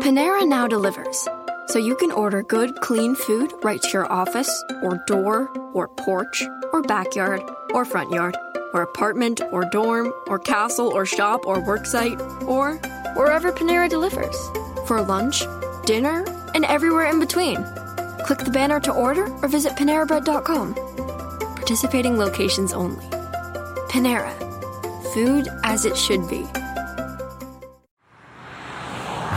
Panera now delivers, so you can order good, clean food right to your office, or door, or porch, or backyard, or front yard, or apartment, or dorm, or castle, or shop, or worksite, or wherever Panera delivers. For lunch, dinner, and everywhere in between. Click the banner to order or visit PaneraBread.com. Participating locations only. Panera. Food as it should be.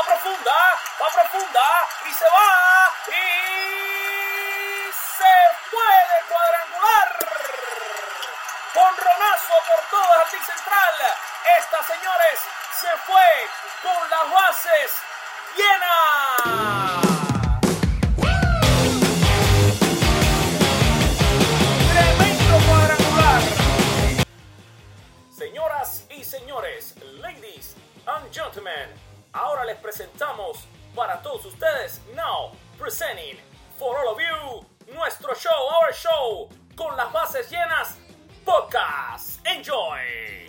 Va profunda. Va profunda. Y se va. Y se puede cuadrangular. Conronazo por el jardín central. Esta, señores, se fue con las bases llenas. Señoras y señores, ladies and gentlemen, ahora les presentamos para todos ustedes, now presenting for all of you, nuestro show, our show, con las bases llenas, podcast. Enjoy.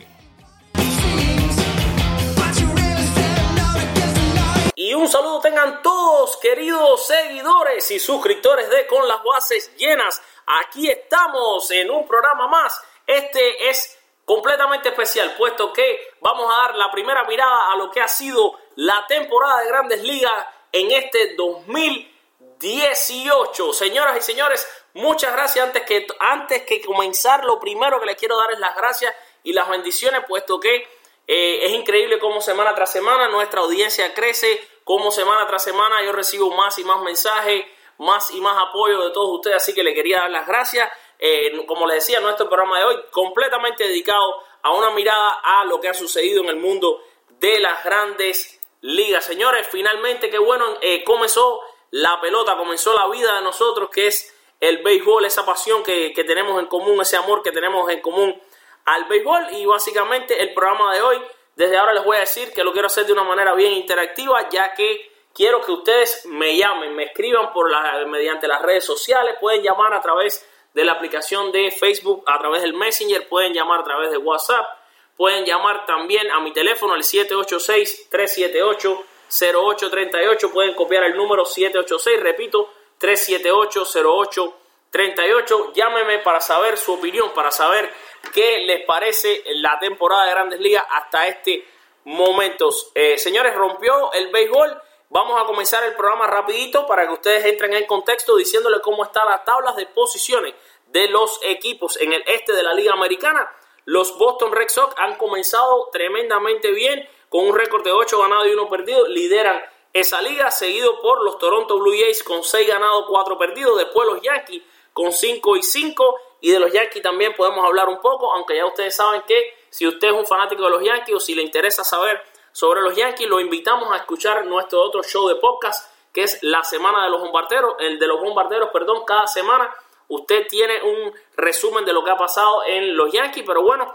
Y un saludo tengan todos, queridos seguidores y suscriptores de Con las Bases Llenas. Aquí estamos en un programa más. Este es completamente especial, puesto que vamos a dar la primera mirada a lo que ha sido la temporada de Grandes Ligas en este 2018. Señoras y señores, muchas gracias. Antes que, antes que comenzar, lo primero que les quiero dar es las gracias y las bendiciones, puesto que eh, es increíble cómo semana tras semana nuestra audiencia crece, cómo semana tras semana yo recibo más y más mensajes, más y más apoyo de todos ustedes, así que le quería dar las gracias. Eh, como les decía, nuestro programa de hoy completamente dedicado a una mirada a lo que ha sucedido en el mundo de las grandes ligas. Señores, finalmente, qué bueno, eh, comenzó la pelota, comenzó la vida de nosotros, que es el béisbol, esa pasión que, que tenemos en común, ese amor que tenemos en común al béisbol y básicamente el programa de hoy, desde ahora les voy a decir que lo quiero hacer de una manera bien interactiva, ya que quiero que ustedes me llamen, me escriban por la, mediante las redes sociales, pueden llamar a través de la aplicación de Facebook, a través del Messenger, pueden llamar a través de WhatsApp, pueden llamar también a mi teléfono el 786-378-0838, pueden copiar el número 786, repito, 378-0838, llámeme para saber su opinión, para saber qué les parece la temporada de Grandes Ligas hasta este momento. Eh, señores, rompió el béisbol. Vamos a comenzar el programa rapidito para que ustedes entren en contexto diciéndole cómo están las tablas de posiciones de los equipos en el este de la Liga Americana. Los Boston Red Sox han comenzado tremendamente bien con un récord de 8 ganados y 1 perdido. Lideran esa liga, seguido por los Toronto Blue Jays con 6 ganados, 4 perdidos. Después los Yankees con 5 y 5. Y de los Yankees también podemos hablar un poco, aunque ya ustedes saben que si usted es un fanático de los Yankees o si le interesa saber sobre los Yankees, lo invitamos a escuchar nuestro otro show de podcast, que es la semana de los bombarderos, el de los bombarderos, perdón, cada semana usted tiene un resumen de lo que ha pasado en los Yankees, pero bueno,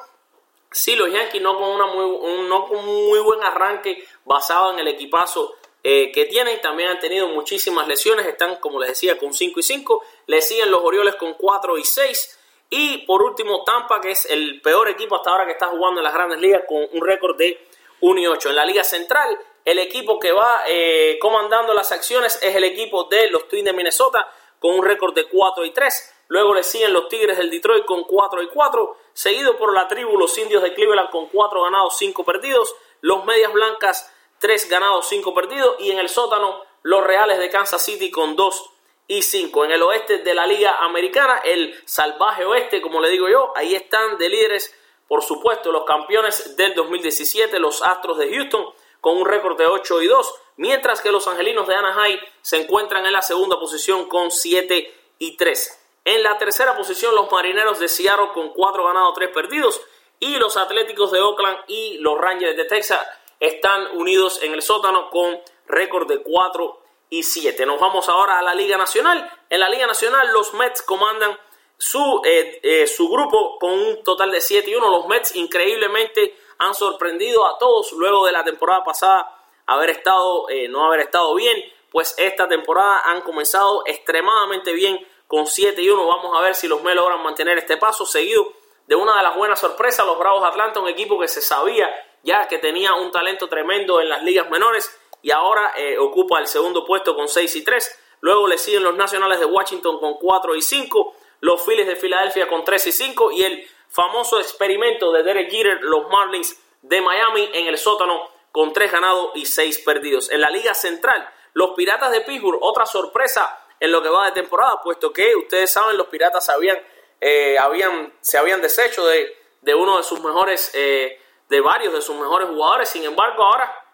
sí, los Yankees no con, una muy, un, no con un muy buen arranque basado en el equipazo eh, que tienen, también han tenido muchísimas lesiones, están como les decía con 5 y 5, le siguen los Orioles con 4 y 6 y por último Tampa que es el peor equipo hasta ahora que está jugando en las grandes ligas con un récord de 1 y 8. En la liga central el equipo que va eh, comandando las acciones es el equipo de los Twins de Minnesota con un récord de 4 y 3. Luego le siguen los Tigres del Detroit con 4 y 4, seguido por la tribu los Indios de Cleveland con 4 ganados, 5 perdidos, los Medias Blancas 3 ganados, 5 perdidos y en el sótano los Reales de Kansas City con 2 y 5. En el oeste de la Liga Americana, el salvaje oeste, como le digo yo, ahí están de líderes, por supuesto, los campeones del 2017, los Astros de Houston, con un récord de 8 y 2, mientras que los Angelinos de Anaheim se encuentran en la segunda posición con 7 y 3. En la tercera posición los Marineros de Seattle con 4 ganados, 3 perdidos. Y los Atléticos de Oakland y los Rangers de Texas están unidos en el sótano con récord de 4 y 7. Nos vamos ahora a la Liga Nacional. En la Liga Nacional los Mets comandan su, eh, eh, su grupo con un total de 7 y 1. Los Mets increíblemente han sorprendido a todos luego de la temporada pasada haber estado, eh, no haber estado bien. Pues esta temporada han comenzado extremadamente bien con 7 y 1. Vamos a ver si los Mets logran mantener este paso seguido de una de las buenas sorpresas, los Bravos de Atlanta, un equipo que se sabía ya que tenía un talento tremendo en las ligas menores y ahora eh, ocupa el segundo puesto con 6 y 3. Luego le siguen los Nacionales de Washington con 4 y 5, los Phillies de Filadelfia con 3 y 5 y el famoso experimento de Derek Jeter, los Marlins de Miami en el sótano con 3 ganados y 6 perdidos. En la Liga Central, los Piratas de Pittsburgh, otra sorpresa en lo que va de temporada, puesto que ustedes saben, los Piratas habían, eh, habían, se habían deshecho de, de, uno de sus mejores, eh, de varios de sus mejores jugadores. Sin embargo, ahora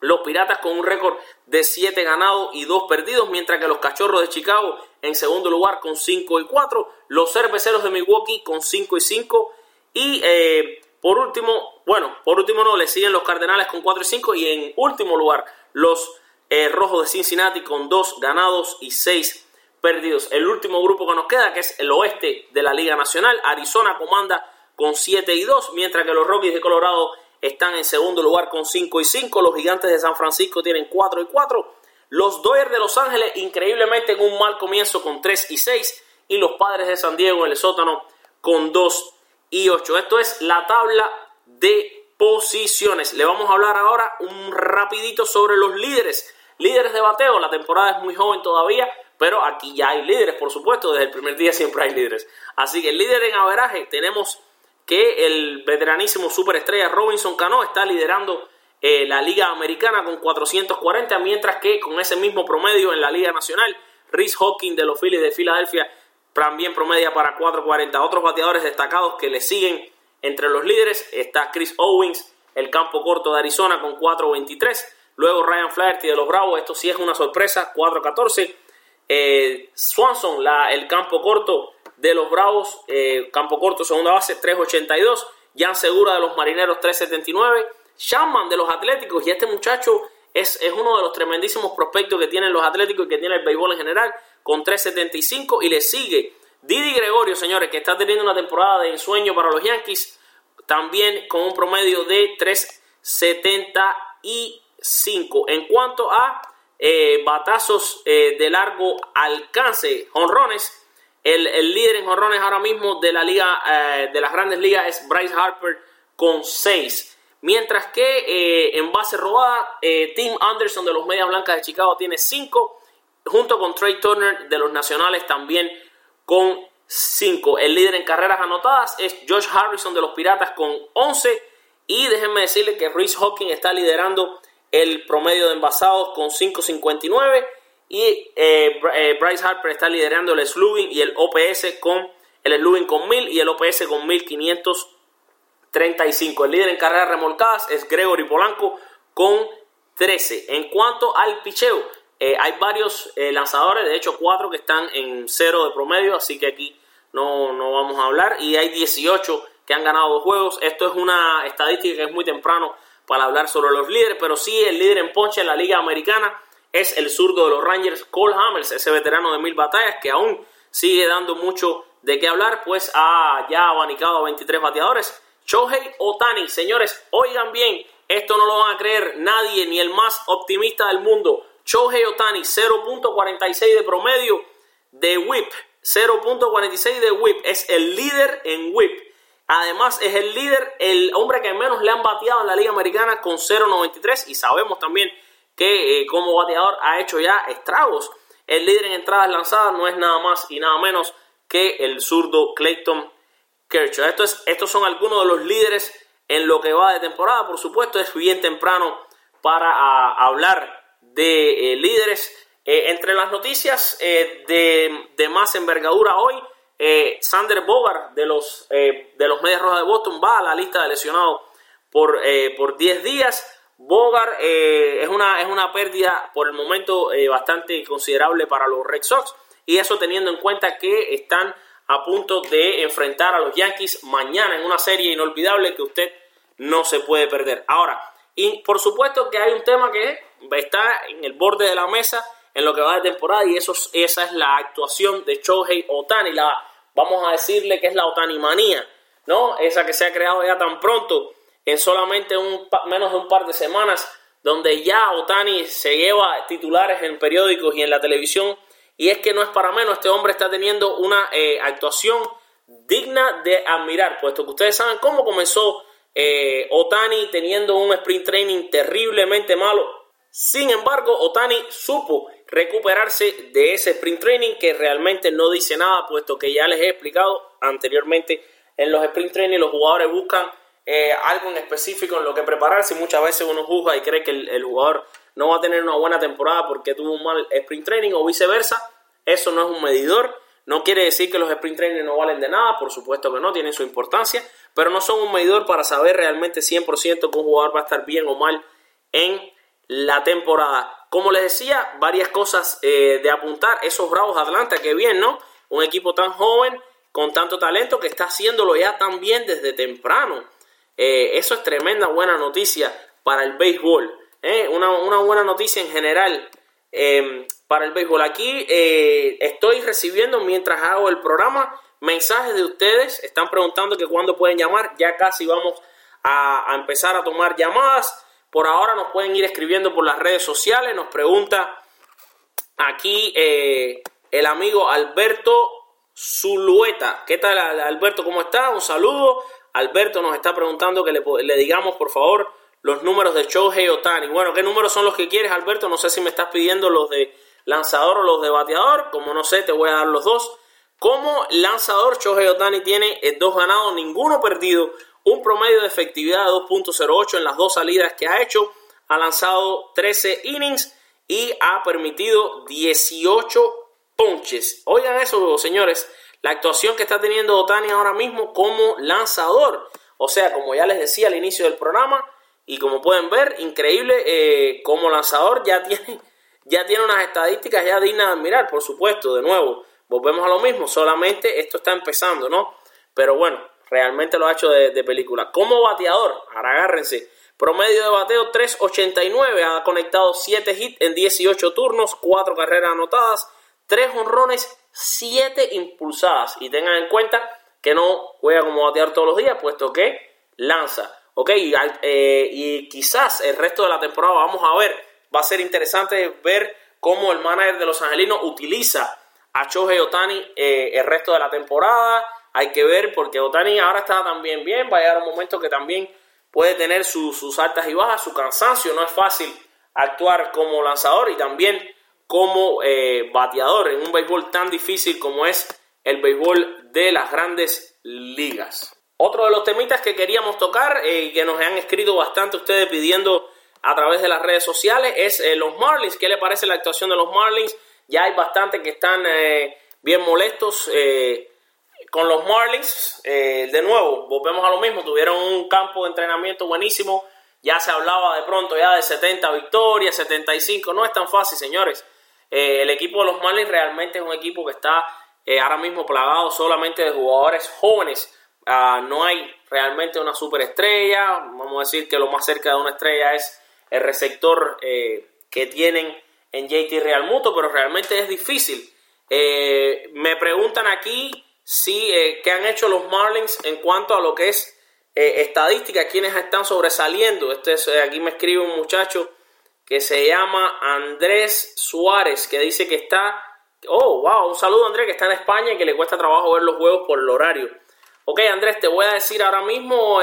los Piratas con un récord de 7 ganados y 2 perdidos, mientras que los Cachorros de Chicago en segundo lugar con 5 y 4, los Cerveceros de Milwaukee con 5 y 5 y eh, por último, bueno, por último no, le siguen los Cardenales con 4 y 5 y en último lugar los eh, Rojos de Cincinnati con 2 ganados y 6 perdidos. El último grupo que nos queda, que es el oeste de la Liga Nacional, Arizona comanda con 7 y 2, mientras que los Rockies de Colorado están en segundo lugar con 5 y 5. Los Gigantes de San Francisco tienen 4 y 4. Los Dodgers de Los Ángeles, increíblemente, en un mal comienzo con 3 y 6. Y los Padres de San Diego en el sótano con 2 y 8. Esto es la tabla de posiciones. Le vamos a hablar ahora un rapidito sobre los líderes. Líderes de bateo, la temporada es muy joven todavía, pero aquí ya hay líderes, por supuesto, desde el primer día siempre hay líderes. Así que el líder en averaje tenemos que el veteranísimo superestrella Robinson Cano está liderando eh, la Liga Americana con 440, mientras que con ese mismo promedio en la Liga Nacional, Rhys Hawking de los Phillies de Filadelfia también promedia para 440. Otros bateadores destacados que le siguen entre los líderes está Chris Owens, el campo corto de Arizona con 423. Luego Ryan Flaherty de los Bravos, esto sí es una sorpresa, 414. Eh, Swanson, la, el campo corto de los Bravos, eh, campo corto, segunda base, 3.82. Jan Segura de los Marineros, 3.79. Shaman de los Atléticos, y este muchacho es, es, uno de los tremendísimos prospectos que tienen los Atléticos y que tiene el béisbol en general, con 3.75. Y le sigue Didi Gregorio, señores, que está teniendo una temporada de ensueño para los Yankees, también con un promedio de 3.75. En cuanto a eh, batazos eh, de largo alcance, honrones, el, líder en jorrones ahora mismo de la liga, eh, de las grandes ligas es Bryce Harper con 6. Mientras que en base robada, Tim Anderson de los Medias Blancas de Chicago tiene 5, junto con Trey Turner de los Nacionales también con 5. El líder en carreras anotadas es Josh Harrison de los Piratas con 11. Y déjenme decirles que Rhys Hawking está liderando el promedio de envasados con 5.59 y eh, eh, Bryce Harper está liderando el slugging y el OPS con el slugging con 1000 y el OPS con 1535. El líder en carreras remolcadas es Gregory Polanco con 13. En cuanto al picheo, eh, hay varios lanzadores, de hecho cuatro que están en cero de promedio, así que aquí no, no vamos a hablar. Y hay 18 que han ganado dos juegos. Esto es una estadística que es muy temprano para hablar sobre los líderes, pero sí el líder en ponche en la Liga Americana es el zurdo de los Rangers, Cole Hammers, ese veterano de mil batallas que aún sigue dando mucho de qué hablar, pues ha ya abanicado a 23 bateadores. Shohei Otani, señores, oigan bien, esto no lo van a creer nadie, ni el más optimista del mundo. Shohei Otani, 0.46 de promedio de whip, 0.46 de whip, es el líder en whip. Además, es el líder, el hombre que menos le han bateado en la Liga Americana con 0.93 y sabemos también que eh, como bateador ha hecho ya estragos. El líder en entradas lanzadas no es nada más y nada menos que el zurdo Clayton Kershaw. Esto es, estos son algunos de los líderes en lo que va de temporada. Por supuesto, es bien temprano para hablar de eh, líderes. Eh, entre las noticias de, más envergadura hoy, Sander Bogart de los, de los Medias Rojas de Boston va a la lista de lesionados por, por 10 días. Bogart eh, es, una, es una pérdida por el momento eh, bastante considerable para los Red Sox. y eso teniendo en cuenta que están a punto de enfrentar a los Yankees mañana en una serie inolvidable que usted no se puede perder. Ahora, y por supuesto que hay un tema que está en el borde de la mesa en lo que va de temporada y eso, esa es la actuación de Shohei Otani, la, vamos a decirle que es la Otani manía, ¿no? Esa que se ha creado ya tan pronto, en solamente un, menos de un par de semanas, donde ya Otani se lleva titulares en periódicos y en la televisión, y es que no es para menos, este hombre está teniendo una eh, actuación digna de admirar, puesto que ustedes saben cómo comenzó eh, Otani teniendo un sprint training terriblemente malo. Sin embargo, Otani supo recuperarse de ese sprint training que realmente no dice nada, puesto que ya les he explicado anteriormente en los sprint training los jugadores buscan eh, algo en específico en lo que prepararse. Muchas veces uno juzga y cree que el, jugador no va a tener una buena temporada porque tuvo un mal sprint training o viceversa. Eso no es un medidor. No quiere decir que los sprint training no valen de nada, por supuesto que no, tienen su importancia, pero no son un medidor para saber realmente 100% que un jugador va a estar bien o mal en la temporada. Como les decía, varias cosas eh, de apuntar. Esos Bravos Atlanta, que bien, ¿no? Un equipo tan joven, con tanto talento, que está haciéndolo ya tan bien desde temprano. Eh, eso es tremenda buena noticia para el béisbol. ¿eh? Una, una, buena noticia en general em, para el béisbol. Aquí estoy recibiendo, mientras hago el programa, mensajes de ustedes. Están preguntando que cuándo pueden llamar. Ya casi vamos a, a empezar a tomar llamadas. Por ahora nos pueden ir escribiendo por las redes sociales. Nos pregunta aquí eh, el amigo Alberto Zulueta. ¿Qué tal Alberto? ¿Cómo está? Un saludo. Alberto nos está preguntando que le, digamos por favor los números de Shohei Otani. Bueno, ¿qué números son los que quieres Alberto? No sé si me estás pidiendo los de lanzador o los de bateador. Como no sé, te voy a dar los dos. Como lanzador, Shohei Otani tiene eh, dos ganados, ninguno perdido, un promedio de efectividad de 2.08 en las dos salidas que ha hecho, ha lanzado 13 innings y ha permitido 18 ponches. Oigan eso, señores, la actuación que está teniendo Otani ahora mismo como lanzador. O sea, como ya les decía al inicio del programa, y como pueden ver, increíble eh, como lanzador ya tiene, ya tiene unas estadísticas ya dignas de admirar, por supuesto, de nuevo. Volvemos a lo mismo, solamente esto está empezando, ¿no? Pero bueno, realmente lo ha hecho de, película. Como bateador, ahora agárrense. Promedio de bateo 3.89, ha conectado 7 hits en 18 turnos, 4 carreras anotadas, 3 honrones, 7 impulsadas. Y tengan en cuenta que no juega como bateador todos los días, puesto que lanza. Ok, y, eh, y quizás el resto de la temporada vamos a ver. Va a ser interesante ver cómo el manager de los angelinos utiliza a Chohei Otani eh, el resto de la temporada hay que ver porque Otani ahora está también bien, va a llegar un momento que también puede tener sus altas y bajas, su cansancio, no es fácil actuar como lanzador y también como eh, bateador en un béisbol tan difícil como es el béisbol de las grandes ligas. Otro de los temitas que queríamos tocar eh, y que nos han escrito bastante ustedes pidiendo a través de las redes sociales es eh, los Marlins. ¿Qué le parece la actuación de los Marlins? Ya hay bastante que están bien molestos con los Marlins, eh, de nuevo, volvemos a lo mismo, tuvieron un campo de entrenamiento buenísimo, ya se hablaba de pronto ya de 70 victorias, 75, no es tan fácil, señores. Eh, el equipo de los Marlins realmente es un equipo que está eh, ahora mismo plagado solamente de jugadores jóvenes. Ah, no hay realmente una superestrella, vamos a decir que lo más cerca de una estrella es el receptor que tienen en JT Real Muto, pero realmente es difícil. me preguntan aquí sí, eh, que han hecho los Marlins en cuanto a lo que es eh, estadística, quienes están sobresaliendo. Este eh, aquí me escribe un muchacho que se llama Andrés Suárez, que dice que está, oh, wow, un saludo Andrés, que está en España y que le cuesta trabajo ver los juegos por el horario. Ok, Andrés, te voy a decir ahora mismo,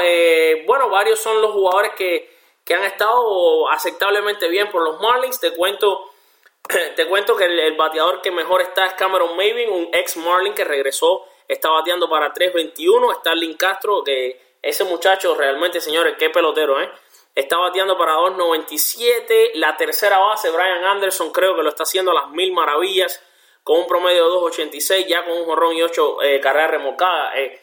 bueno, varios son los jugadores que, que han estado aceptablemente bien por los Marlins. Te cuento te cuento que el, bateador que mejor está es Cameron Mavin, un ex Marlin que regresó, está bateando para 3.21. Starling Castro, que ese muchacho realmente, señores, qué pelotero, ¿eh? Está bateando para 2.97. La tercera base, Brian Anderson, creo que lo está haciendo a las mil maravillas, con un promedio de 2.86, ya con un jorrón y 8 eh, carreras remolcadas. Eh,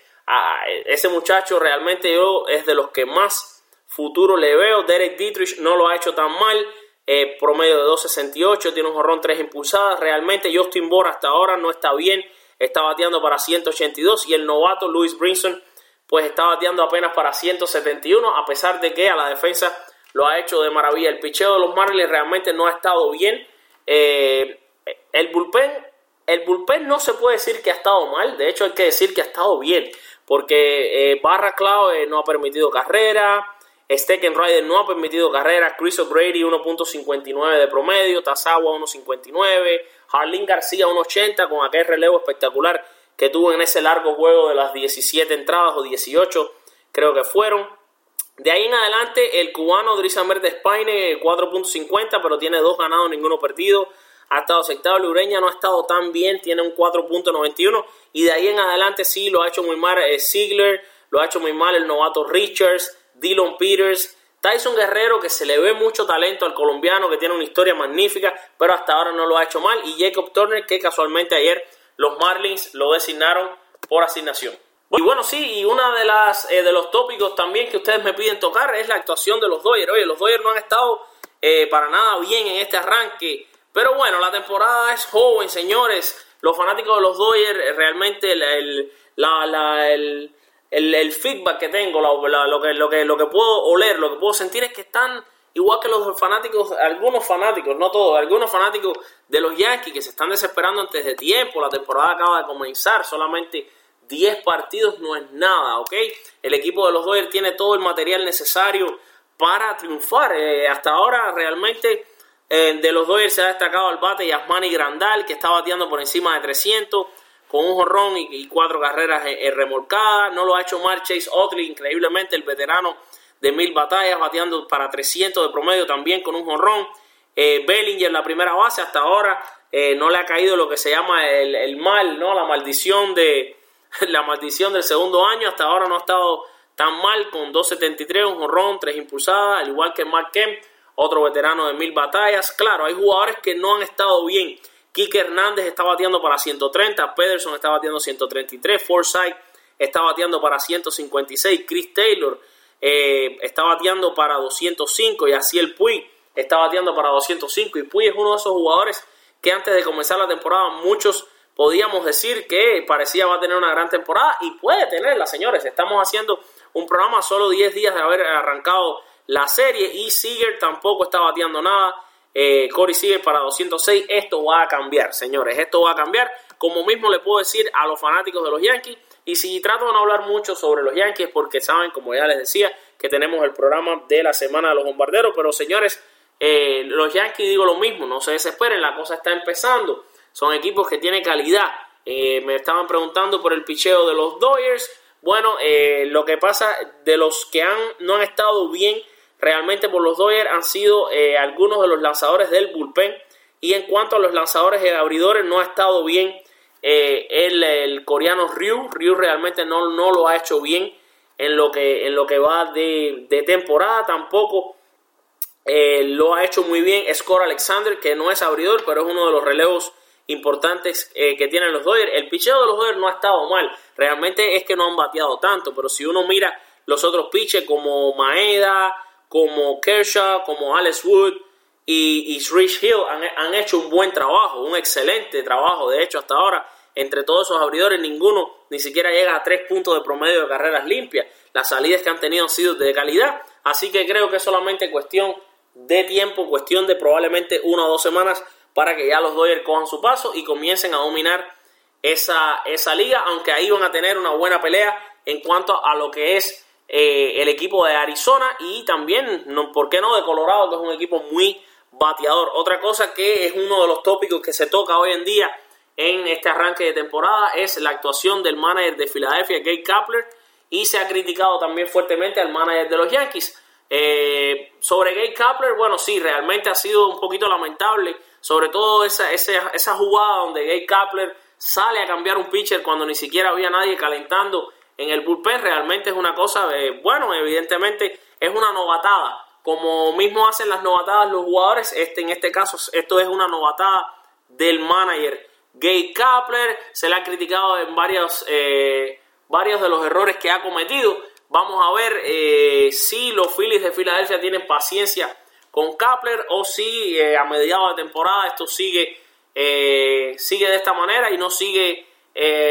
ese muchacho realmente yo es de los que más futuro le veo. Derek Dietrich no lo ha hecho tan mal. eh, promedio de 2.68, tiene un jorrón 3 impulsadas. Realmente Justin Bohr hasta ahora no está bien, está bateando para 182 y el novato Luis Brinson pues está bateando apenas para 171 a pesar de que a la defensa lo ha hecho de maravilla. El picheo de los Marlins realmente no ha estado bien. Eh, el bullpen el bullpen no se puede decir que ha estado mal, de hecho hay que decir que ha estado bien, porque eh, Barra Clave no ha permitido carrera, Stecken Rider no ha permitido carrera, Chris O'Brady 1.59 de promedio, Tazawa 1.59, Harlin García 1.80 con aquel relevo espectacular que tuvo en ese largo juego de las 17 entradas o 18 creo que fueron. De ahí en adelante el cubano Drisamer de Spaine 4.50 pero tiene dos ganados, ninguno perdido ha estado aceptable. Ureña no ha estado tan bien, tiene un 4.91 y de ahí en adelante sí lo ha hecho muy mal eh, Ziegler, lo ha hecho muy mal el novato Richards, Dylan Peters, Tyson Guerrero que se le ve mucho talento al colombiano que tiene una historia magnífica, pero hasta ahora no lo ha hecho mal y Jacob Turner que casualmente ayer los Marlins lo designaron por asignación. Y bueno, sí, y una de eh, de los tópicos también que ustedes me piden tocar es la actuación de los Dodgers. Oye, los Dodgers no han estado eh, para nada bien en este arranque pero bueno, la temporada es joven, señores. Los fanáticos de los Dodgers, eh, realmente el, el, feedback que tengo, lo, que, lo, que, lo que puedo oler, lo que puedo sentir es que están igual que los fanáticos, algunos fanáticos, no todos, algunos fanáticos de los Yankees que se están desesperando antes de tiempo. La temporada acaba de comenzar, solamente 10 partidos no es nada, ¿ok? El equipo de los Dodgers tiene todo el material necesario para triunfar. Eh, hasta ahora realmente eh, de los Dodgers se ha destacado el bate Yasmani Grandal, que está bateando por encima de 300, con un jorrón y, cuatro carreras remolcadas. No lo ha hecho mal Chase Otley, increíblemente, el veterano de mil batallas, bateando para 300 de promedio también con un jorrón. Eh, Bellinger la primera base, hasta ahora eh, no le ha caído lo que se llama el, mal, ¿no? La maldición de la maldición del segundo año. Hasta ahora no ha estado tan mal con 2.73, un jorrón, tres impulsadas, al igual que Mark Kemp otro veterano de mil batallas. Claro, hay jugadores que no han estado bien. Kike Hernández está bateando para 130, Pederson está bateando 133, Forsyth está bateando para 156, Chris Taylor eh, está bateando para 205 y así el Puy está bateando para 205 y Puy es uno de esos jugadores que antes de comenzar la temporada muchos podíamos decir que parecía va a tener una gran temporada y puede tenerla, señores. Estamos haciendo un programa solo 10 días de haber arrancado la serie y Seager tampoco está bateando nada. Eh, Corey Seager para 206. Esto va a cambiar, señores. Esto va a cambiar. Como mismo le puedo decir a los fanáticos de los Yankees. Y si trato de no hablar mucho sobre los Yankees, porque saben, como ya les decía, que tenemos el programa de la semana de los bombarderos. Pero señores, eh, los Yankees digo lo mismo, no se desesperen, la cosa está empezando. Son equipos que tienen calidad. Eh, me estaban preguntando por el picheo de los Dodgers. Bueno, eh, lo que pasa de los que han, no han estado bien realmente por los Dodgers han sido eh, algunos de los lanzadores del bullpen. Y en cuanto a los lanzadores y abridores, no ha estado bien eh, el, coreano Ryu. Ryu realmente no, no lo ha hecho bien en lo que, en lo que va de, temporada. Tampoco eh, lo ha hecho muy bien Score Alexander, que no es abridor, pero es uno de los relevos importantes que tienen los Dodgers. El picheo de los Dodgers no ha estado mal. Realmente es que no han bateado tanto, pero si uno mira los otros pitches como Maeda, como Kershaw, como Alex Wood y, Rich Hill han, hecho un buen trabajo, un excelente trabajo. De hecho, hasta ahora, entre todos esos abridores, ninguno ni siquiera llega a tres puntos de promedio de carreras limpias. Las salidas que han tenido han sido de calidad. Así que creo que es solamente cuestión de tiempo, cuestión de probablemente una o dos semanas para que ya los Dodgers cojan su paso y comiencen a dominar esa, esa liga, aunque ahí van a tener una buena pelea en cuanto a lo que es eh, el equipo de Arizona y también, no, ¿por qué no?, de Colorado, que es un equipo muy bateador. Otra cosa que es uno de los tópicos que se toca hoy en día en este arranque de temporada es la actuación del manager de Filadelfia, Gabe Kapler, y se ha criticado también fuertemente al manager de los Yankees. Eh, sobre Gabe Kapler, bueno, sí, realmente ha sido un poquito lamentable, sobre todo esa, esa, esa jugada donde Gabe Kapler sale a cambiar un pitcher cuando ni siquiera había nadie calentando en el bullpen realmente es una cosa, bueno, evidentemente es una novatada. Como mismo hacen las novatadas los jugadores, este, en este caso esto es una novatada del manager Gay Kapler. Se le ha criticado en varios, eh, varios de los errores que ha cometido. Vamos a ver eh, si los Phillies de Filadelfia tienen paciencia con Kapler o si a mediados de temporada esto sigue, sigue de esta manera y no sigue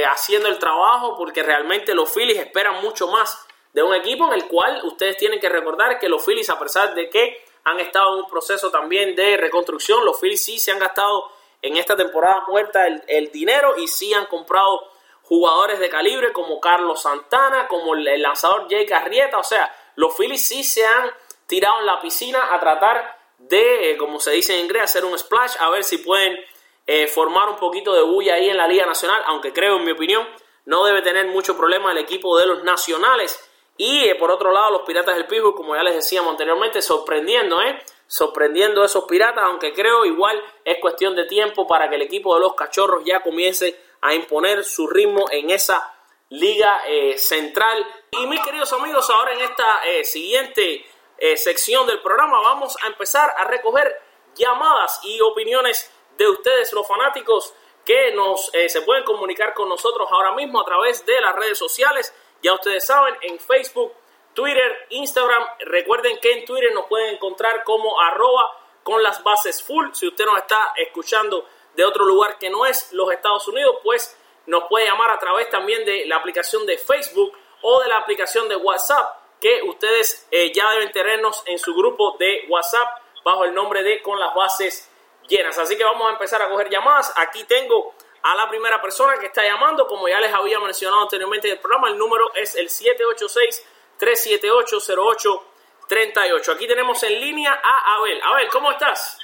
haciendo el trabajo porque realmente los Phillies esperan mucho más de un equipo en el cual ustedes tienen que recordar que los Phillies a pesar de que han estado en un proceso también de reconstrucción, los Phillies sí se han gastado en esta temporada muerta el, dinero y sí han comprado jugadores de calibre como Carlos Santana, como el, lanzador Jake Arrieta, o sea, los Phillies sí se han tirado en la piscina a tratar de, eh, como se dice en inglés, hacer un splash, a ver si pueden eh, formar un poquito de bulla ahí en la Liga Nacional, aunque creo, en mi opinión, no debe tener mucho problema el equipo de los nacionales. Y eh, por otro lado, los Piratas del Pittsburgh, como ya les decíamos anteriormente, sorprendiendo, ¿eh? sorprendiendo a esos piratas, aunque creo igual es cuestión de tiempo para que el equipo de los cachorros ya comience a imponer su ritmo en esa liga eh, central. Y mis queridos amigos, ahora en esta siguiente sección del programa vamos a empezar a recoger llamadas y opiniones de ustedes, los fanáticos, que nos se pueden comunicar con nosotros ahora mismo a través de las redes sociales. Ya ustedes saben, en Facebook, Twitter, Instagram. Recuerden que en Twitter nos pueden encontrar como arroba con las bases full. Si usted nos está escuchando de otro lugar que no es los Estados Unidos, pues nos puede llamar a través también de la aplicación de Facebook o de la aplicación de WhatsApp que ustedes eh, ya deben tenernos en su grupo de WhatsApp bajo el nombre de Con las bases llenas. Así que vamos a empezar a coger llamadas. Aquí tengo a la primera persona que está llamando, como ya les había mencionado anteriormente en el programa, el número es el 786 378-0838. Aquí tenemos en línea a Abel. Abel, ¿cómo estás?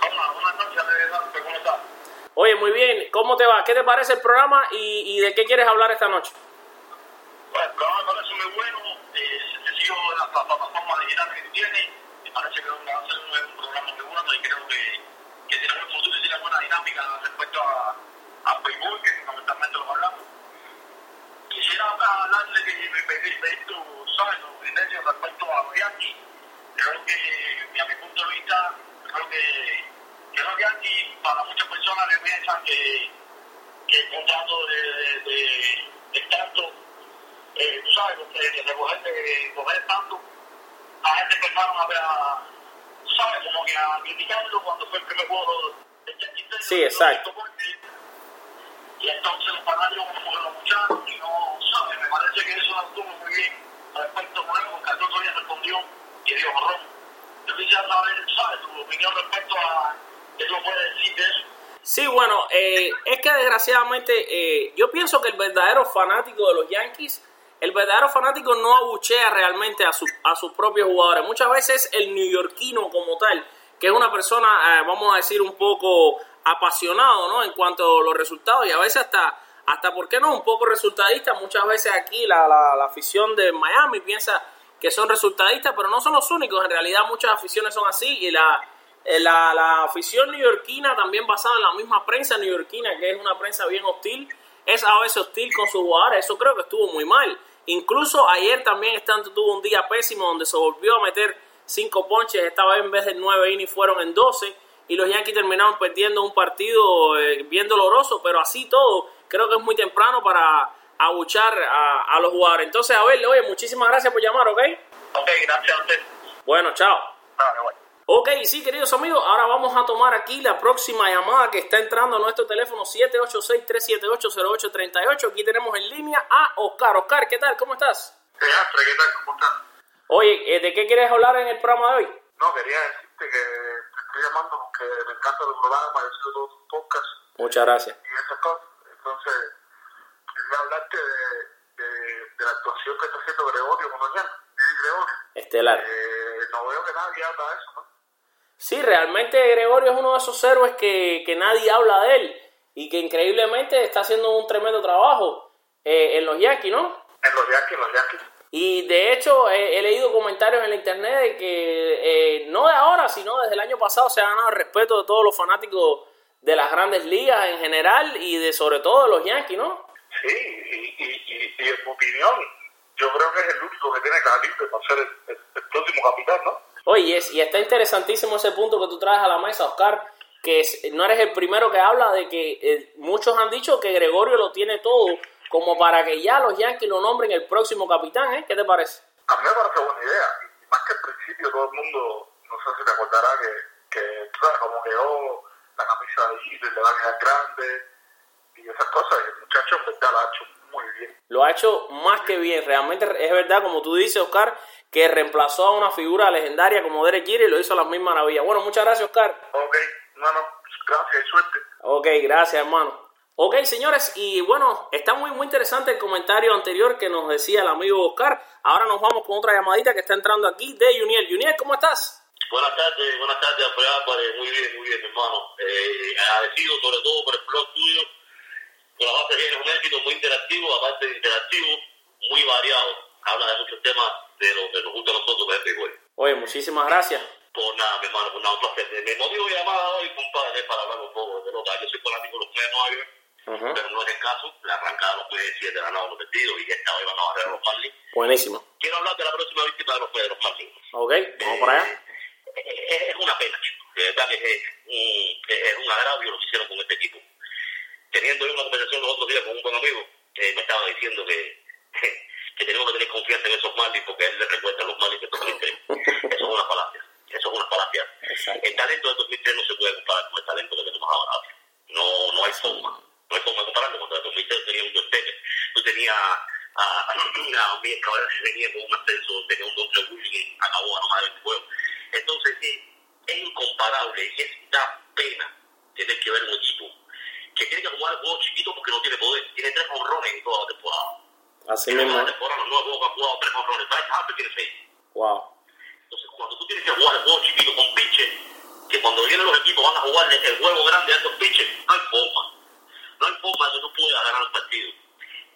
Hola, buenas noches, ¿cómo estás? Oye, muy bien. ¿Cómo te va? ¿Qué te parece el programa y, y de qué quieres hablar esta noche? Bueno, el programa me parece muy bueno. Eh, sigo las plataformas digitales que tiene. Parece que va a ser un, programa muy bueno y creo que, que tiene buen futuro y tiene buena dinámica respecto a, a Facebook, que fundamentalmente lo hablamos quisiera hablarle que me pedí tu, ¿sabes? Tu criterio respecto a los Yankees. Creo que, a mi punto de vista, creo que, que los Yankees, para muchas personas le piensan que, que el contrato de, de, de, tanto, eh, tú sabes, de, recoger, de coger tanto, la gente empezaron a ver a, ¿sabes? Como que a criticarlo cuando fue el primer juego del Yankees. Sí, exacto y entonces los fanáticos como que lo escucharon y no, ¿sabes? Me parece que eso no estuvo muy bien respecto a nuevo, porque otro día respondió y dio marrón. Yo quisiera saber, ¿sabes? Tu opinión respecto a qué lo puede decir de eso. Sí, bueno, eh, es que desgraciadamente eh, yo pienso que el verdadero fanático de los Yankees, el verdadero fanático no abuchea realmente a, su, a sus propios jugadores. Muchas veces el neoyorquino como tal, que es una persona, eh, vamos a decir, un poco apasionado, ¿no? En cuanto a los resultados y a veces hasta, hasta ¿por qué no? Un poco resultadista. Muchas veces aquí la, la, afición de Miami piensa que son resultadistas, pero no son los únicos. En realidad muchas aficiones son así y la, eh, la, la afición neoyorquina también basada en la misma prensa neoyorquina, que es una prensa bien hostil, es a veces hostil con sus jugadores. Eso creo que estuvo muy mal. Incluso ayer también Stanton tuvo un día pésimo donde se volvió a meter cinco ponches, esta vez en vez de nueve innings fueron en doce y los Yankees terminaron perdiendo un partido eh, bien doloroso, pero así todo, creo que es muy temprano para abuchar a, los jugadores. Entonces, a ver, oye, muchísimas gracias por llamar, ¿ok? Ok, gracias a usted. Bueno, chao. Bueno. Ok, sí, queridos amigos, ahora vamos a tomar aquí la próxima llamada que está entrando a nuestro teléfono 786-378-0838. Aquí tenemos en línea a Oscar. Oscar, ¿qué tal? ¿Cómo estás? ¿Qué tal? ¿Cómo estás? Oye, eh, ¿de qué quieres hablar en el programa de hoy? No, quería decirte que estoy llamando porque me encanta el programa, he sido podcasts. Muchas gracias. Y esas cosas. Entonces, quería hablarte de, de, de, la actuación que está haciendo Gregorio los Gregorio. Estelar. Eh, no veo que nadie habla de eso, ¿no? Sí, realmente Gregorio es uno de esos héroes que, que nadie habla de él y que increíblemente está haciendo un tremendo trabajo eh, en los Yankees, ¿no? En los Yankees, en los Yankees. Y de hecho he, leído comentarios en la internet de que eh, no de ahora, sino desde el año pasado se ha ganado el respeto de todos los fanáticos de las grandes ligas en general y de sobre todo de los Yankees, ¿no? Sí, y, y, y, en mi opinión, yo creo que es el único que tiene calibre para ser el, el, próximo capitán, ¿no? Oye, y está interesantísimo ese punto que tú traes a la mesa, Oscar, que no eres el primero que habla de que eh, muchos han dicho que Gregorio lo tiene todo como para que ya los Yankees lo nombren el próximo capitán, ¿eh? ¿Qué te parece? A mí me parece buena idea. Y más que al principio todo el mundo no sé si te acordarás que, que tú sabes, como quedó la camisa ahí, le va a quedar grande y esas cosas. Y el muchacho en verdad lo ha hecho muy bien. Lo ha hecho más que bien. Realmente es verdad, como tú dices, Oscar, que reemplazó a una figura legendaria como Derek Jeter y lo hizo a las mismas maravillas. Bueno, muchas gracias, Oscar. Ok, bueno, gracias y suerte. Ok, gracias, hermano. Ok, señores, y bueno, está muy, muy interesante el comentario anterior que nos decía el amigo Oscar. Ahora nos vamos con otra llamadita que está entrando aquí de Juniel. Juniel, ¿cómo estás? Buenas tardes, buenas tardes, Alfredo Muy bien, muy bien, hermano. Eh, agradecido sobre todo por el blog tuyo. Con la base viene un éxito muy interactivo, aparte de interactivo, muy variado. Habla de muchos temas de lo que nos gusta a nosotros de. Oye, muchísimas gracias. Por nada, mi hermano, por nada, un placer. Me motivo llamada hoy, compadre, para hablar un poco de pelota. Yo soy fanático de los de Nueva pero no es el caso. La arrancada los de 7 ganados los perdidos y esta hoy van a barrer a los Marlins. Buenísimo. Quiero hablar de la próxima víctima de los Mets de los Marlins. Ok, vamos para allá. Eh, es una pena, de verdad que es, un, es un agravio lo que hicieron con este equipo. Teniendo yo una conversación los otros días con un buen amigo, que me estaba diciendo que, que tenemos que tener confianza en esos Marlins porque él le recuerda a los Marlins de 2003. Eso es una falacia. Eso es una falacia. El talento de 2003 no se puede comparar con el talento que tenemos ahora. No, no hay forma. No hay forma de compararlo. Cuando en 2003 tenía un John tú tenías a, a, a, que ahora venía con un ascenso, tenía un doble Willy que acabó a no más del juego. Entonces es, es incomparable y es da pena tener que ver un equipo que tiene que jugar juegos chiquitos porque no tiene poder. Tiene tres honrones en toda la temporada. Así en mismo. la temporada los nueve juegos que ha jugado tres. Bryce Harper tiene seis. Wow. Entonces, cuando tú tienes que jugar el juego chiquito con pitches, que cuando vienen los equipos van a jugar el juego grande a estos pitches, no hay forma. No hay forma de que tú puedas ganar un partido.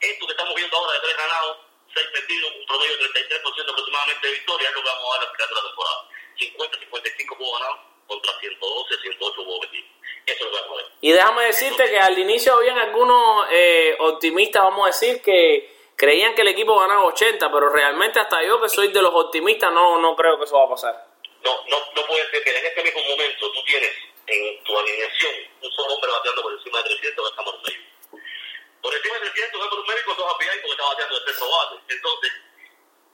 Esto que estamos viendo ahora de tres ganados, seis perdidos, un promedio de 33% aproximadamente de victoria, es lo que vamos a ver al final de la temporada. 50, 55 juegos ganados contra 112, 108 juegos perdidos. Eso es lo que vamos a ver. Y déjame decirte que al inicio habían algunos eh, optimistas, vamos a decir, que creían que el equipo ganaba 80, pero realmente hasta yo que soy de los optimistas no, no creo que eso va a pasar. No, no, no puede ser que en este mismo momento tú tienes en tu alineación un solo hombre bateando por encima de 300 que estamos en medio. Por encima de 300 que por un médico dos a porque está bateando de sexto bate. Entonces,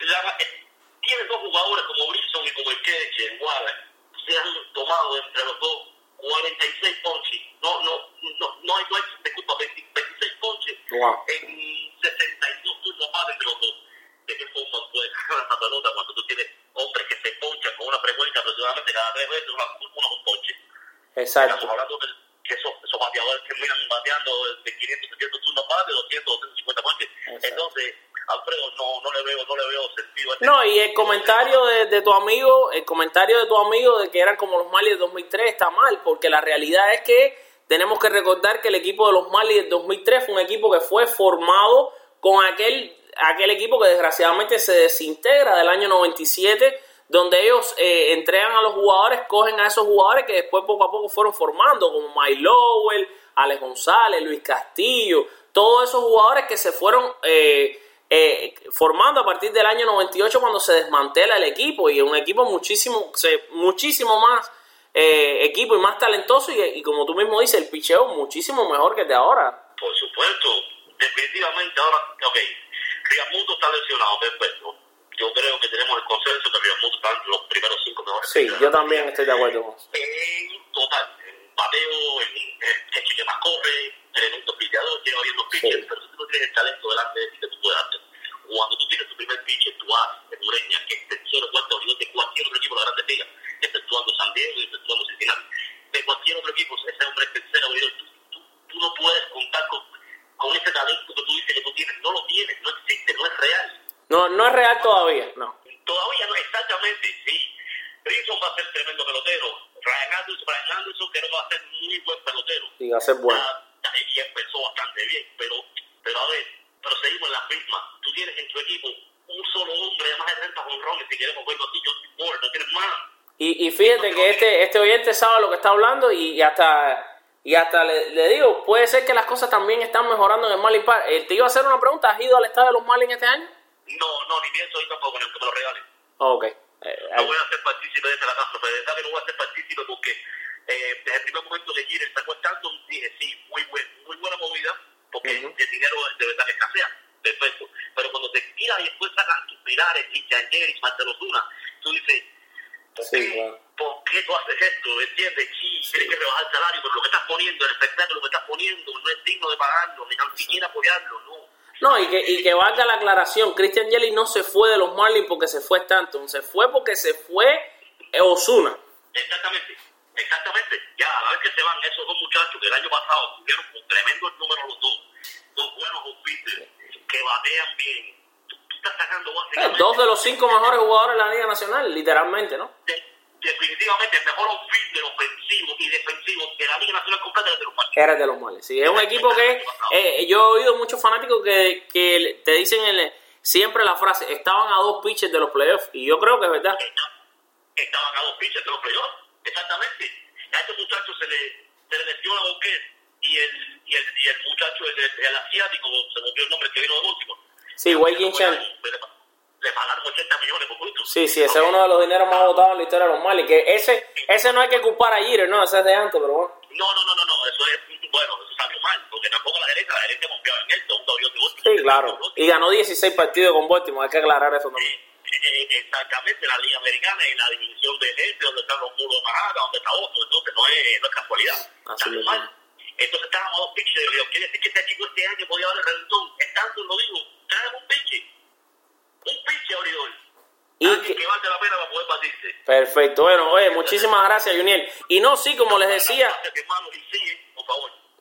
la, tienes dos jugadores como Brinson y como el Keche, en Wallace, se han tomado entre los dos 46 ponches. No, no, no, no hay, no hay disculpa, 26 ponches Wow. en 62 turnos más entre los dos. ¿De qué forma puedes ganar esa pelota cuando tú tienes hombres que se ponchan con una frecuencia aproximadamente cada tres veces, una, uno con ponche? Exacto. Estamos hablando de que esos, esos bateadores terminan bateando de 500, 600 turnos más, de 200, 250 ponches. Exacto. Entonces, Alfredo, no, no le veo, no le veo sentido a este No, y el comentario de, de tu amigo, el comentario de tu amigo de que eran como los Marlins de 2003 está mal, porque la realidad es que tenemos que recordar que el equipo de los Marlins del 2003 fue un equipo que fue formado con aquel, aquel equipo que desgraciadamente se desintegra del año 97, donde ellos eh, entregan a los jugadores, cogen a esos jugadores que después poco a poco fueron formando, como Mike Lowell, Alex González, Luis Castillo, todos esos jugadores que se fueron... Eh, eh, formando a partir del año 98 cuando se desmantela el equipo y un equipo muchísimo muchísimo más eh, equipo y más talentoso y, como tú mismo dices el picheo muchísimo mejor que de ahora. Por supuesto, definitivamente ahora, ok, Riamundo está lesionado, perfecto. Yo creo que tenemos el consenso que Riamundo está entre los primeros cinco mejores. sí pitchers yo también estoy de acuerdo En total, en bateo, en en el que más corre, elementos piteadores, tiene varios pitchers, Sí. pero si tú no tienes el talento delante de ti que tú puedes hacer. Cuando tú tienes tu primer pitcher, tu as, de Ureña, que es el solo cuarto nivel de cualquier otro equipo de la Grande Liga, exceptuando San Diego y exceptuando Cincinnati, de cualquier otro equipo, ese hombre es tercero tú, tú, tú no puedes contar con, con ese talento que tú dices que tú tienes, no lo tienes, no existe, no es real. no no es real todavía no Todavía no exactamente, sí. Rinson va a ser tremendo pelotero. Ryan Anderson, Ryan Anderson creo que va a ser muy buen pelotero. y va a ser bueno y empezó bastante bien, pero, pero a ver, pero seguimos en la misma. Tú tienes en tu equipo un solo hombre de más de 30 honrones, si queremos verlo así, Justin Moore, no tienes más. y, y fíjate que este este oyente sabe lo que está hablando y, y hasta y hasta le, le digo puede ser que las cosas también están mejorando en el Marlins Park Eh, te iba a hacer una pregunta ¿has ido al estadio de los Marlins este año? No, no, ni pienso hoy tampoco, ni aunque me lo regalen. ok Eh, No voy a ser partícipe de esta catástrofe, de verdad que no voy a ser partícipe porque eh, desde el primer momento que Jeter sacó el tanto, dije sí, muy, buen, muy buena movida, porque el dinero de verdad que escasea, perfecto. Pero cuando te tiras y después sacan tus pilares, y Jerry, Marcelo Zuna, tú dices, ¿Por, Sí, qué, claro. ¿Por qué tú haces esto? ¿Entiendes? Sí, tienes que rebajar el salario, pero lo que estás poniendo, el espectáculo que estás poniendo, no es digno de pagarlo, ni tan siquiera apoyarlo, no. No, y que, y que valga la aclaración, Christian Jelly no se fue de los Marlins porque se fue Stanton, se fue porque se fue Osuna. Exactamente, exactamente. Ya, a la vez que se van esos dos muchachos que el año pasado tuvieron con tremendo el número los dos, dos buenos outfielders que batean bien. Sacando Eh, básicamente... dos de los cinco mejores jugadores de la Liga Nacional, literalmente, ¿no? de- definitivamente el mejor outfielder ofensivo y defensivo de la Liga Nacional completa es de los Marlins. Eres de los Marlins. Sí, es un equipo que eh, yo he oído muchos fanáticos que, que te dicen el- siempre la frase, estaban a dos pitches de los playoffs, y yo creo que es verdad. Está- Estaban a dos pitches de los playoffs, exactamente. A este muchacho se le, se le lesiona a Boquet y el, y, el, y el muchacho, el, el, el asiático, se me olvidó el nombre, que vino de Baltimore. Sí, Wei Chen. Le, pagaron 80 millones por. Sí, sí, ese es uno de los dineros más votados en la historia de los Marlins. Que ese, ese no hay que culpar a Jeter, no, ese es de antes, pero bueno. No, no, no, no, no, eso es, bueno, eso salió mal, porque tampoco la gerencia, la gerencia confiaba en él, segundo avión de Baltimore. Sí, claro. Y ganó 16 partidos con Baltimore, hay que aclarar eso también. Eh, eh, exactamente la liga americana y la división del este donde están los muros de Manhattan, donde está Boston, entonces no es, no es casualidad. Así Salió mal. Entonces estábamos a dos pitches de Río. Quiere decir que este chico este año podía darle reventón. Estando lo digo, trae un pitch. Un pitch abridor. Y que- que valga la pena para poder batirse. Perfecto, bueno, oye, muchísimas gracias, Juniel. Y no, sí, como les decía.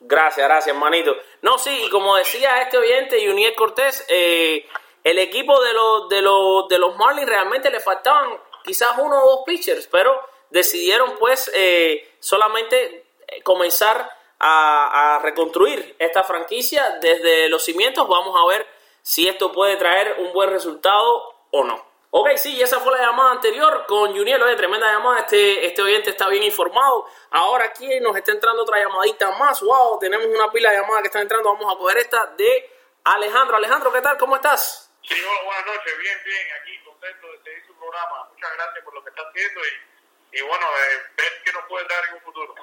Gracias, gracias, hermanito. No, sí, y como decía este oyente, Juniel Cortés, eh, el equipo de los, de, los, de los Marlins realmente le faltaban quizás uno o dos pitchers, pero decidieron pues eh, solamente eh, comenzar a, reconstruir esta franquicia desde los cimientos. Vamos a ver si esto puede traer un buen resultado o no. Ok, sí, esa fue la llamada anterior con Juniel. Oye, tremenda llamada. Este, este oyente está bien informado. Ahora aquí nos está entrando otra llamadita más. Wow, tenemos una pila de llamadas que están entrando. Vamos a coger esta de Alejandro. Alejandro, ¿qué tal? ¿Cómo estás? Sí, buenas noches, bien, bien, aquí contento de seguir su programa. Muchas gracias por lo que está haciendo y, y bueno, eh, ver qué nos puede dar en un futuro.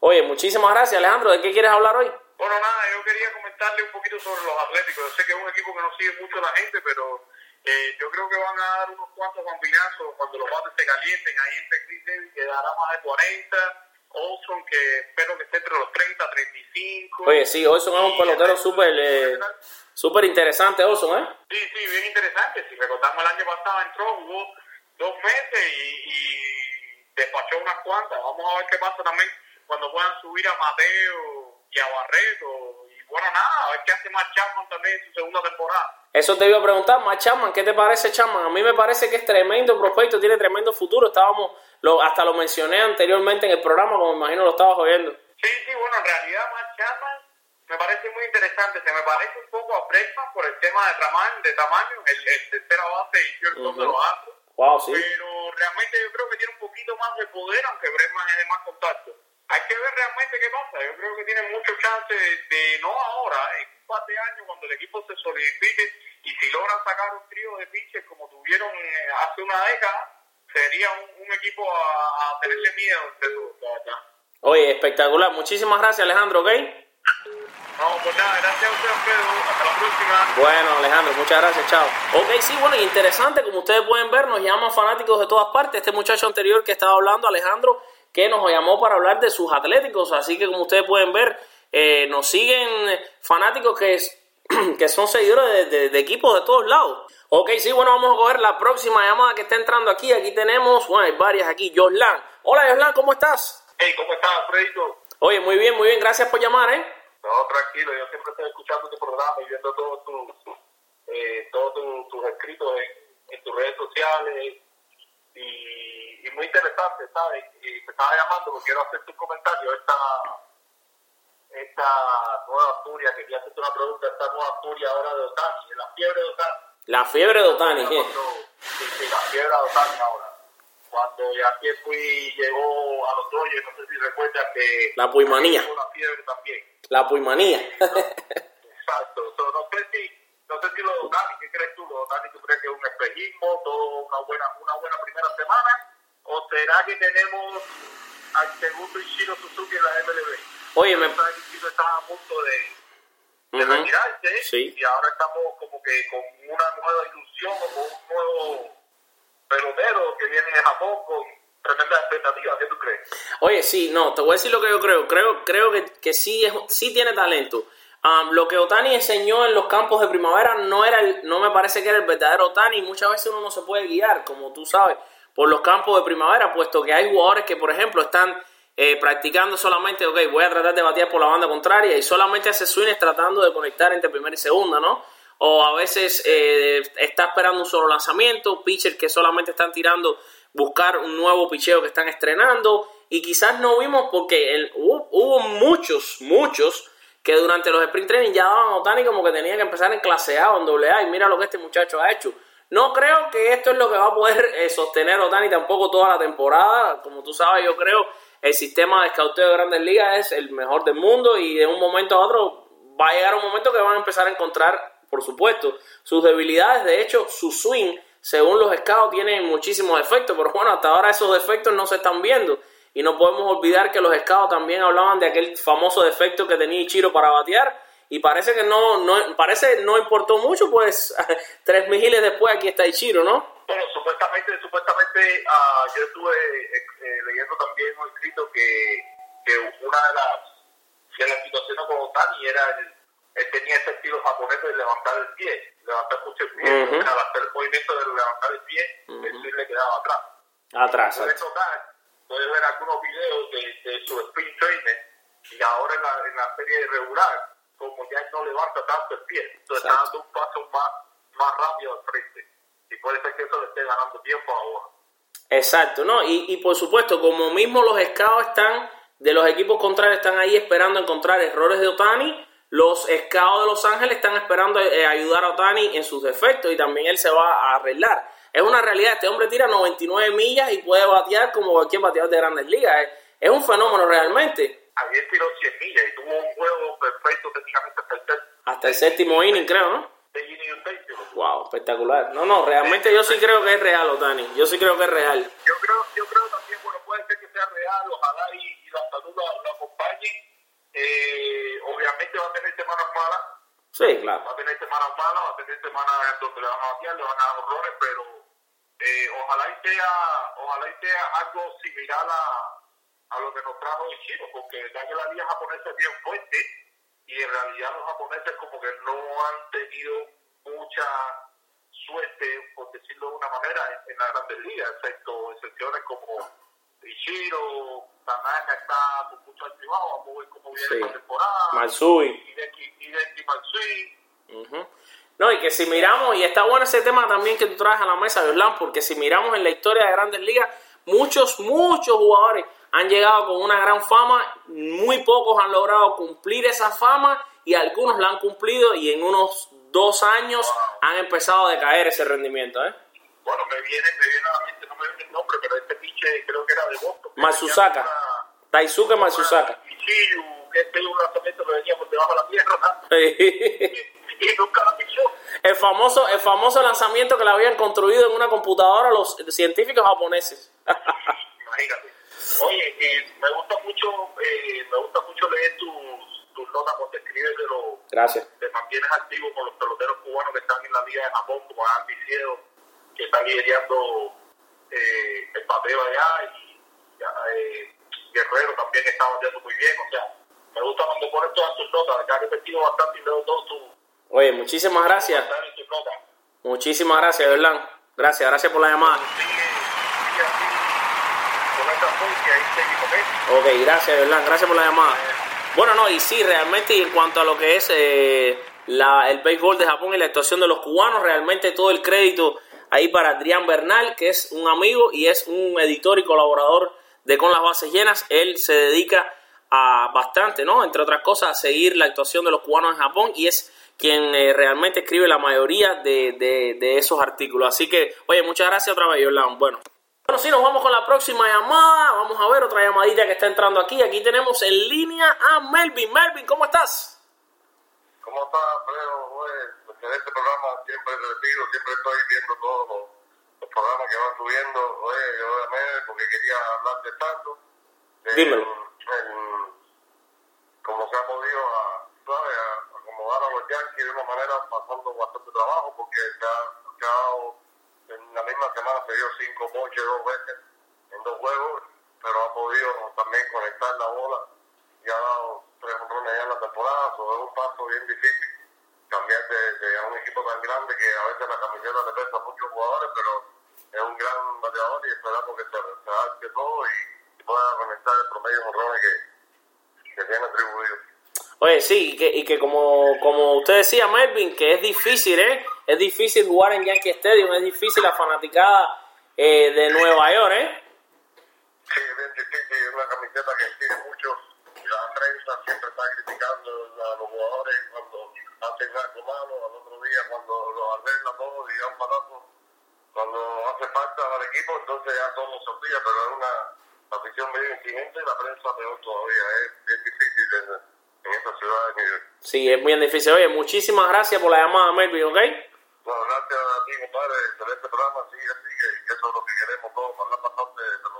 Oye, muchísimas gracias, Alejandro. ¿De qué quieres hablar hoy? Bueno, nada, yo quería comentarle un poquito sobre los Atléticos. Yo sé que es un equipo que no sigue mucho la gente, pero eh, yo creo que van a dar unos cuantos bambinazos cuando los bates se calienten. Ahí entre Chris Davis que dará más de 40, Olson que espero que esté entre los 30, 35. Oye, sí, Olson es un pelotero súper eh, súper interesante, Olson, ¿eh? Sí, sí, bien interesante. Si recordamos el año pasado entró, jugó dos meses y, y despachó unas cuantas. Vamos a ver qué pasa también cuando puedan subir a Mateo y a Barreto. Y bueno, nada, a ver qué hace más Chapman también en su segunda temporada. Eso te iba a preguntar, más Chapman, ¿qué te parece Chapman? A mí me parece que es tremendo prospecto, tiene tremendo futuro. Estábamos, lo, hasta lo mencioné anteriormente en el programa, como me imagino lo estabas oyendo. Sí, sí, bueno, en realidad más Chapman me parece muy interesante. Se me parece un poco a Bregman por el tema de tamaño, de tamaño el, el tercera base y shortstop Ujú. de los Astros. Wow, sí. pero realmente yo creo que tiene un poquito más de poder, aunque Bregman es de más contacto. Hay que ver realmente qué pasa. Yo creo que tiene mucho chance de, de no ahora, en un par de años, cuando el equipo se solidifique y si logran sacar un trío de pitches como tuvieron eh, hace una década, sería un, un equipo a, a tenerle miedo entre todos. Oye, espectacular. Muchísimas gracias, Alejandro, ¿ok? No, pues nada, gracias a usted, Alfredo. Hasta la próxima. Bueno, Alejandro, muchas gracias, chao. Ok, sí, bueno, interesante, como ustedes pueden ver, nos llaman fanáticos de todas partes. Este muchacho anterior que estaba hablando, Alejandro, que nos llamó para hablar de sus atléticos. Así que, como ustedes pueden ver, eh, nos siguen fanáticos que, es- que son seguidores de, de- de equipos de todos lados. Ok, sí, bueno, vamos a coger la próxima llamada que está entrando aquí. Aquí tenemos, bueno, hay varias aquí. Joslan. Hola, Joslan, ¿cómo estás? Hey, ¿cómo estás, Alfredito? Oye, muy bien, muy bien, gracias por llamar, ¿eh? No, tranquilo, yo siempre estoy escuchando tu programa y viendo todos tus eh, todos tu- tus escritos en, en tus redes sociales y, y muy interesante, ¿sabes? Y te estaba llamando porque quiero hacerte un comentario. Esta, esta nueva furia, quería hacerte una pregunta, esta nueva furia ahora de Otani, la fiebre de Otani. La fiebre de Otani, ¿qué? Sí, sí, la fiebre de Otani ahora. Cuando ya que fui, llegó a los Dodgers, no sé si recuerdas que... La puimanía. Una fiebre también. La puimanía. Exacto. So, no sé si, no sé si lo de Otani, ¿qué crees tú? Lo de Otani, ¿tú crees que es un espejismo, todo una buena, una buena primera semana? ¿O será que tenemos al segundo Ichiro Suzuki en la MLB? Oye, me- Ichiro está a punto de, de Ujú. retirarse Sí. y ahora estamos como que con una nueva ilusión o con un nuevo pelotero que viene de Japón con, tremenda expectativa. ¿Qué tú crees? Oye, sí, no, te voy a decir lo que yo creo. Creo, creo que, que sí, es, sí tiene talento. Um, lo que Otani enseñó en los campos de primavera no era el, no me parece que era el verdadero Otani. Muchas veces uno no se puede guiar, como tú sabes, por los campos de primavera, puesto que hay jugadores que, por ejemplo, están eh, practicando solamente, ok, voy a tratar de batear por la banda contraria y solamente hace swings tratando de conectar entre primera y segunda, ¿no? O a veces eh, está esperando un solo lanzamiento, pitchers que solamente están tirando, buscar un nuevo picheo que están estrenando y quizás no vimos porque el, hubo, hubo muchos, muchos que durante los sprint training ya daban a Otani como que tenía que empezar en clase A o en doble A y mira lo que este muchacho ha hecho. No creo que esto es lo que va a poder eh, sostener Otani tampoco toda la temporada. Como tú sabes, yo creo el sistema de escauteo de grandes ligas es el mejor del mundo y de un momento a otro va a llegar un momento que van a empezar a encontrar, por supuesto, sus debilidades. De hecho, su swing, según los scouts, tiene muchísimos defectos, pero bueno, hasta ahora esos defectos no se están viendo. Y no podemos olvidar que los scouts también hablaban de aquel famoso defecto que tenía Ichiro para batear. Y parece que no, no, parece no importó mucho, pues tres miles después aquí está Ichiro, ¿no? Bueno, supuestamente, supuestamente uh, yo estuve eh, leyendo también un escrito que, que una de las, de las situaciones con Otani era el, él tenía ese estilo japonés de levantar el pie, levantar mucho el pie, uh -huh. al hacer el movimiento de levantar el pie, uh -huh. el swing le quedaba atrás. Atrás. Puedes notar, puedes ver algunos videos de, de su sprint training y ahora en la, en la serie regular, como ya él no levanta tanto el pie, entonces está dando un paso más, más rápido al frente. Y puede ser que eso le esté ganando tiempo ahora. Exacto, ¿no? Y, y por supuesto, como mismo los scouts están, de los equipos contrarios están ahí esperando encontrar errores de Otani, los scouts de Los Ángeles están esperando eh, ayudar a Otani en sus defectos y también él se va a arreglar. Es una realidad, este hombre tira 99 millas y puede batear como cualquier bateador de grandes ligas. Es un fenómeno realmente. Ayer tiró 100 millas y tuvo un juego perfecto técnicamente hasta el séptimo. Hasta el séptimo inning, creo, ¿no? Wow, espectacular. No, no, realmente yo sí creo que es real, Otani. Yo sí creo que es real. Yo creo, yo creo también, bueno, puede ser que sea real, ojalá y, y la salud lo, lo acompañe. Eh, obviamente va a tener semanas malas. Sí, claro. Va a tener semanas malas, va a tener semanas donde le van a batear, le van a dar horrores, pero eh, ojalá y sea, ojalá y sea algo similar a, a lo que nos trajo Ichiro, porque ya que la liga japonesa es bien fuerte y en realidad los japoneses como que no han tenido mucha suerte, por decirlo de una manera, en, en la grandes ligas, excepto excepciones como Ichiro, Tanaka está con mucho activado, vamos a ver cómo viene Sí. la temporada. Matsui. Hideki, Hideki Matsui. Ujú. No, y que si miramos, y está bueno ese tema también que tú traes a la mesa, Yoslan, porque si miramos en la historia de grandes ligas, muchos, muchos jugadores han llegado con una gran fama, muy pocos han logrado cumplir esa fama y algunos la han cumplido y en unos dos años han empezado a decaer ese rendimiento. ¿eh? Bueno, me viene, me viene a la mente, no me viene el nombre, pero este pinche creo que era de Boston. Matsusaka. Daisuke Matsusaka. Ichiyu, que este es un lanzamiento que venía por debajo de la tierra y nunca la pichó. el, famoso, el famoso lanzamiento que le habían construido en una computadora los científicos japoneses. Imagínate. Oye, eh, me gusta mucho, eh, me gusta mucho leer tus, tus notas cuando escribes de los Gracias. te mantienes activo con los peloteros cubanos que están en la Liga de Japón, como Andy Cielo, que está liderando eh, el pateo allá, y ya, eh, Guerrero también está bateando muy bien. O sea, me gusta cuando pones todas tus notas, acá he repetido bastante y leo todos tus Oye, muchísimas gracias. Muchísimas gracias, Berlán. Gracias, gracias por la llamada. Fuerza, ahí. Ok, gracias, Berlán. Gracias por la llamada. Bueno, no, y sí, realmente, y en cuanto a lo que es eh, la, el béisbol de Japón y la actuación de los cubanos, realmente todo el crédito ahí para Adrián Bernal, que es un amigo y es un editor y colaborador de Con las Bases Llenas. Él se dedica a bastante, ¿no? Entre otras cosas, a seguir la actuación de los cubanos en Japón y es quien eh, realmente escribe la mayoría de, esos artículos. Así que, oye, muchas gracias otra vez, Yolán. Bueno. Bueno, sí, nos vamos con la próxima llamada. Vamos a ver otra llamadita que está entrando aquí. Aquí tenemos en línea a Melvin. Melvin, ¿cómo estás? ¿Cómo está, Alfredo? Pues, en este programa siempre te digo, siempre estoy viendo todos los, los programas que van subiendo. Oye, yo llamé porque quería hablar de tanto. De, Dímelo. el- como se ha podido a, ¿sabes? a acomodar a los Yankees de una manera pasando bastante trabajo porque se ha, se ha dado, en la misma semana se dio cinco ponches dos veces en dos juegos, pero ha podido también conectar la bola y ha dado tres honrones ya en la temporada, eso es un paso bien difícil cambiar de, un equipo tan grande que a veces la camiseta le pesa a muchos jugadores, pero es un gran bateador y esperamos que se, se adapte todo y, pueda conectar el promedio de que, que tiene atribuido. Oye, sí, y que, y que como, como usted decía, Melvin, que es difícil, ¿eh? Es difícil jugar en Yankee Stadium, es difícil la fanaticada eh, de Nueva York, ¿eh? Sí, es bien difícil, es una camiseta que exige mucho. La prensa siempre está criticando a los jugadores cuando hacen algo malo, al otro día cuando los arregla todo y dan palazo. Cuando hace falta al equipo, entonces ya todo se olvida, pero es una afición medio exigente y la prensa peor todavía. Es bien difícil en, en esta ciudad de New York. Sí, es bien difícil. Oye, muchísimas gracias por la llamada, Melvin, ¿ok? Gracias a ti, compadre. Excelente programa. Sigue, sigue. Y eso es lo que queremos todos, hablar bastante de.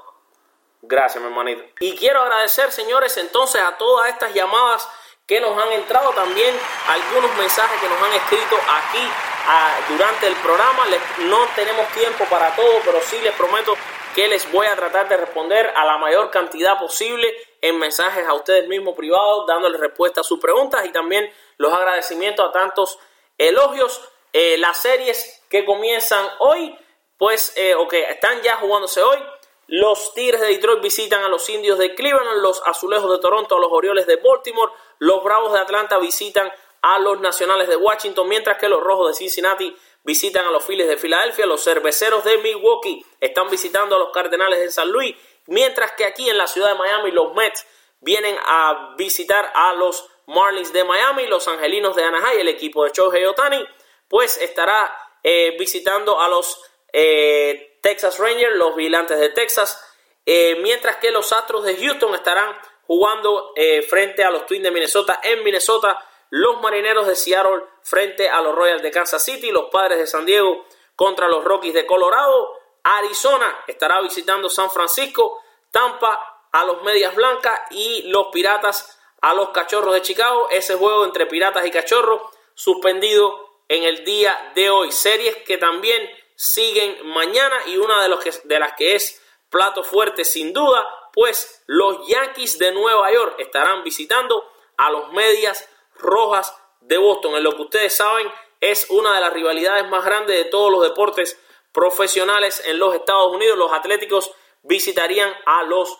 Gracias, mi hermanito. Y quiero agradecer, señores, entonces a todas estas llamadas que nos han entrado, también algunos mensajes que nos han escrito aquí a- durante el programa. Les- no tenemos tiempo para todo, pero sí les prometo que les voy a tratar de responder a la mayor cantidad posible en mensajes a ustedes mismos privados, dándoles respuesta a sus preguntas y también los agradecimientos a tantos elogios. Eh, las series que comienzan hoy, pues, eh, o que están ya jugándose hoy, los Tigres de Detroit visitan a los Indios de Cleveland, los Azulejos de Toronto a los Orioles de Baltimore, los Bravos de Atlanta visitan a los Nacionales de Washington, mientras que los Rojos de Cincinnati visitan a los Phillies de Filadelfia, los Cerveceros de Milwaukee están visitando a los Cardenales de San Luis, mientras que aquí en la ciudad de Miami los Mets vienen a visitar a los Marlins de Miami, los Angelinos de Anaheim, el equipo de Shohei Otani, pues estará eh, visitando a los eh, Texas Rangers, los Vigilantes de Texas, eh, mientras que los Astros de Houston estarán jugando frente a los Twins de Minnesota en Minnesota, los Marineros de Seattle frente a los Royals de Kansas City, los Padres de San Diego contra los Rockies de Colorado, Arizona estará visitando San Francisco, Tampa a los Medias Blancas y los Piratas a los Cachorros de Chicago. Ese juego entre Piratas y Cachorros suspendido en el día de hoy. Series que también siguen mañana y una de, los que, de las que es plato fuerte sin duda, pues los Yankees de Nueva York estarán visitando a los Medias Rojas de Boston. En lo que ustedes saben es una de las rivalidades más grandes de todos los deportes profesionales en los Estados Unidos. Los Atléticos visitarían a los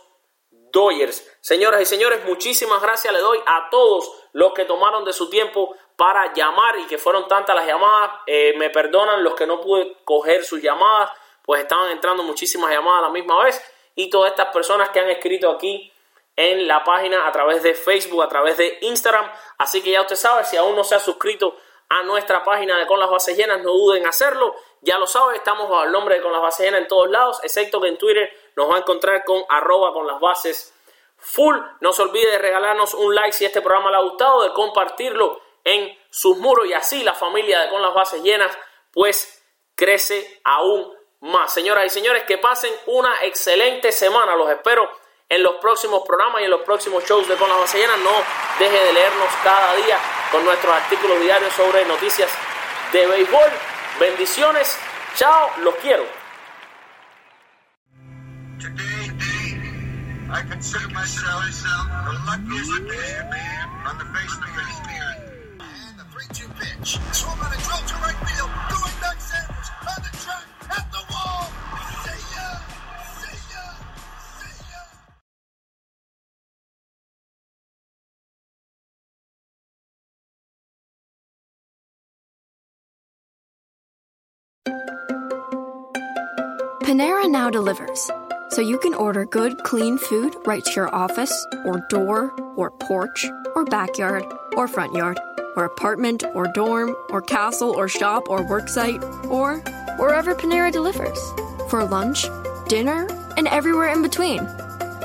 Dodgers. Señoras y señores, muchísimas gracias le doy a todos los que tomaron de su tiempo para llamar y que fueron tantas las llamadas. Eh, me perdonan los que no pude coger sus llamadas, pues estaban entrando muchísimas llamadas a la misma vez. Y todas estas personas que han escrito aquí en la página a través de Facebook, a través de Instagram. Así que ya usted sabe, si aún no se ha suscrito a nuestra página de Con las Bases Llenas, no duden en hacerlo. Ya lo sabe, estamos bajo el nombre de Con las Bases Llenas en todos lados, excepto que en Twitter nos va a encontrar con arroba con las bases full. No se olvide de regalarnos un like si este programa le ha gustado, de compartirlo en sus muros y así la familia de Con las Bases Llenas pues crece aún más. Señoras y señores, que pasen una excelente semana. Los espero en los próximos programas y en los próximos shows de Con las Bases Llenas. No deje de leernos cada día con nuestros artículos diarios sobre noticias de béisbol. Bendiciones. Chao. Los quiero. Today, I consider myself the luckiest man on the face of the earth. Panera now delivers, so you can order good, clean food right to your office, or door, or porch, or backyard, or front yard, or apartment, or dorm, or castle, or shop, or worksite, or wherever Panera delivers. For lunch, dinner, and everywhere in between.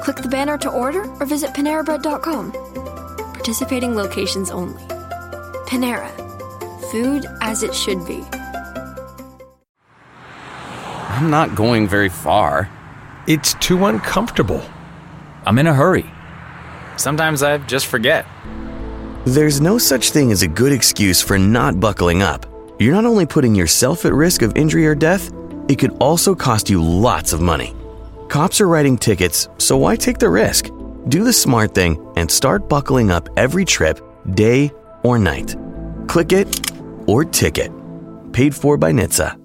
Click the banner to order or visit PaneraBread.com. Participating locations only. Panera. Food as it should be. I'm not going very far. It's too uncomfortable. I'm in a hurry. Sometimes I just forget. There's no such thing as a good excuse for not buckling up. You're not only putting yourself at risk of injury or death, it could also cost you lots of money. Cops are writing tickets, so why take the risk? Do the smart thing and start buckling up every trip, day or night. Click it or ticket. Paid for by NHTSA.